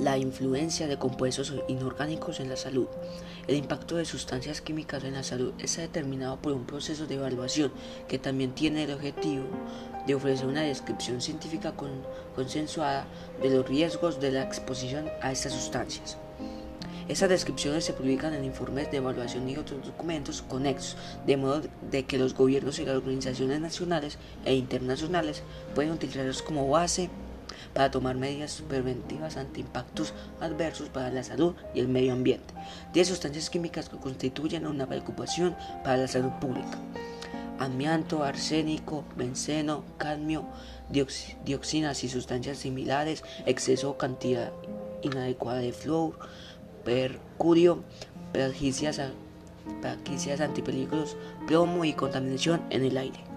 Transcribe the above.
La influencia de compuestos inorgánicos en la salud. El impacto de sustancias químicas en la salud está determinado por un proceso de evaluación que también tiene el objetivo de ofrecer una descripción científica consensuada de los riesgos de la exposición a estas sustancias. Estas descripciones se publican en informes de evaluación y otros documentos conexos, de modo de que los gobiernos y las organizaciones nacionales e internacionales pueden utilizarlos como base para tomar medidas preventivas ante impactos adversos para la salud y el medio ambiente. 10 sustancias químicas que constituyen una preocupación para la salud pública. Amianto, arsénico, benceno, cadmio, dioxinas y sustancias similares, exceso o cantidad inadecuada de flúor, percurio, praxicias, antipeligros, plomo y contaminación en el aire.